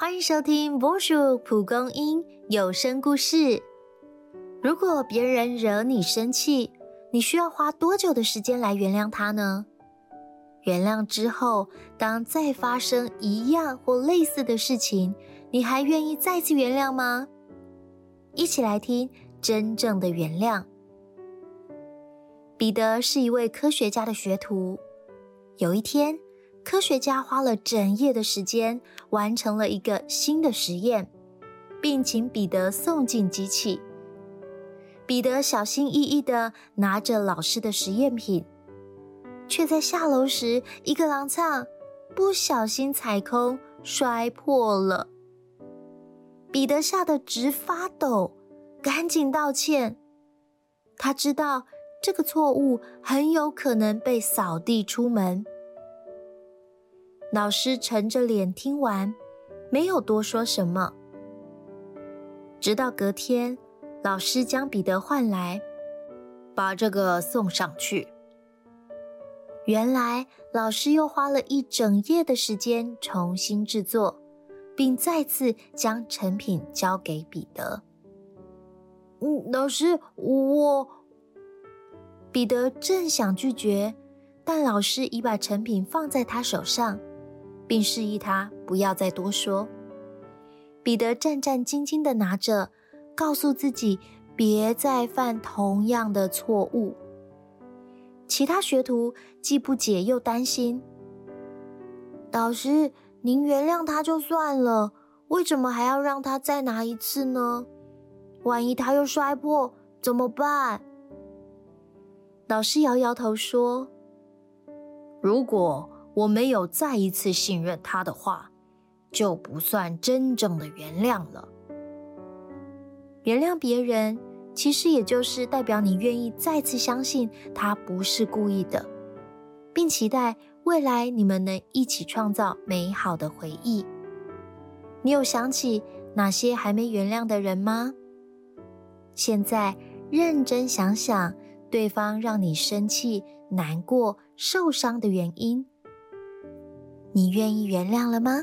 欢迎收听波叔蒲公英有声故事。如果别人惹你生气，你需要花多久的时间来原谅他呢？原谅之后，当再发生一样或类似的事情，你还愿意再次原谅吗？一起来听真正的原谅。彼得是一位科学家的学徒。有一天。科学家花了整夜的时间，完成了一个新的实验，并请彼得送进机器。彼得小心翼翼地拿着老师的实验品，却在下楼时一个踉跄，不小心踩空，摔破了。彼得吓得直发抖，赶紧道歉。他知道这个错误很有可能被扫地出门。老师沉着脸听完，没有多说什么。直到隔天，老师将彼得唤来，把这个送上去。原来，老师又花了一整夜的时间重新制作，并再次将成品交给彼得。嗯，老师，我……彼得正想拒绝，但老师已把成品放在他手上。并示意他不要再多说。彼得战战兢兢地拿着，告诉自己别再犯同样的错误。其他学徒既不解又担心：“导师，您原谅他就算了，为什么还要让他再拿一次呢？万一他又摔破怎么办？”老师摇摇头说：“如果……”我没有再一次信任他的话，就不算真正的原谅了。原谅别人，其实也就是代表你愿意再次相信他不是故意的，并期待未来你们能一起创造美好的回忆。你有想起哪些还没原谅的人吗？现在认真想想，对方让你生气、难过、受伤的原因。你愿意原谅了吗？